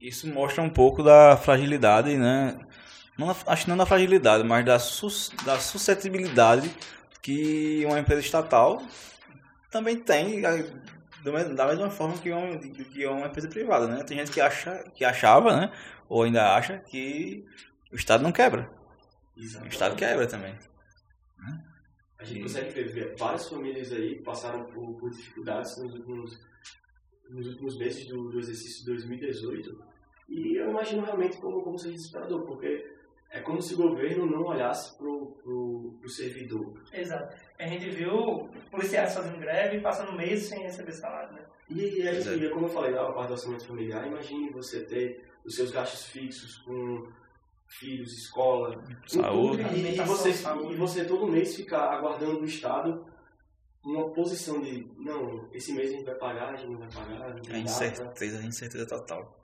Isso mostra um pouco da fragilidade, né? Não, acho que não da fragilidade, mas da, sus, da suscetibilidade que uma empresa estatal também tem, da mesma forma que uma, que uma empresa privada, né? Tem gente que, acha, que achava, né? Ou ainda acha que o Estado não quebra. Exatamente. O Estado quebra também. A gente consegue ver várias famílias aí passaram por, por dificuldades nos últimos, nos últimos meses do, do exercício de 2018 e eu imagino realmente como, como ser desesperador, porque é como se o governo não olhasse pro, pro, pro servidor. Exato. A gente viu policiais fazendo greve e passando meses sem receber salário, né? E, e, a gente, e como eu falei, a parte do orçamento familiar, imagine você ter os seus gastos fixos com filhos, escola, saúde, e, e, você, e você todo mês ficar aguardando do Estado uma posição de, não, esse mês a gente vai pagar, a gente não vai pagar. A incerteza, a incerteza total.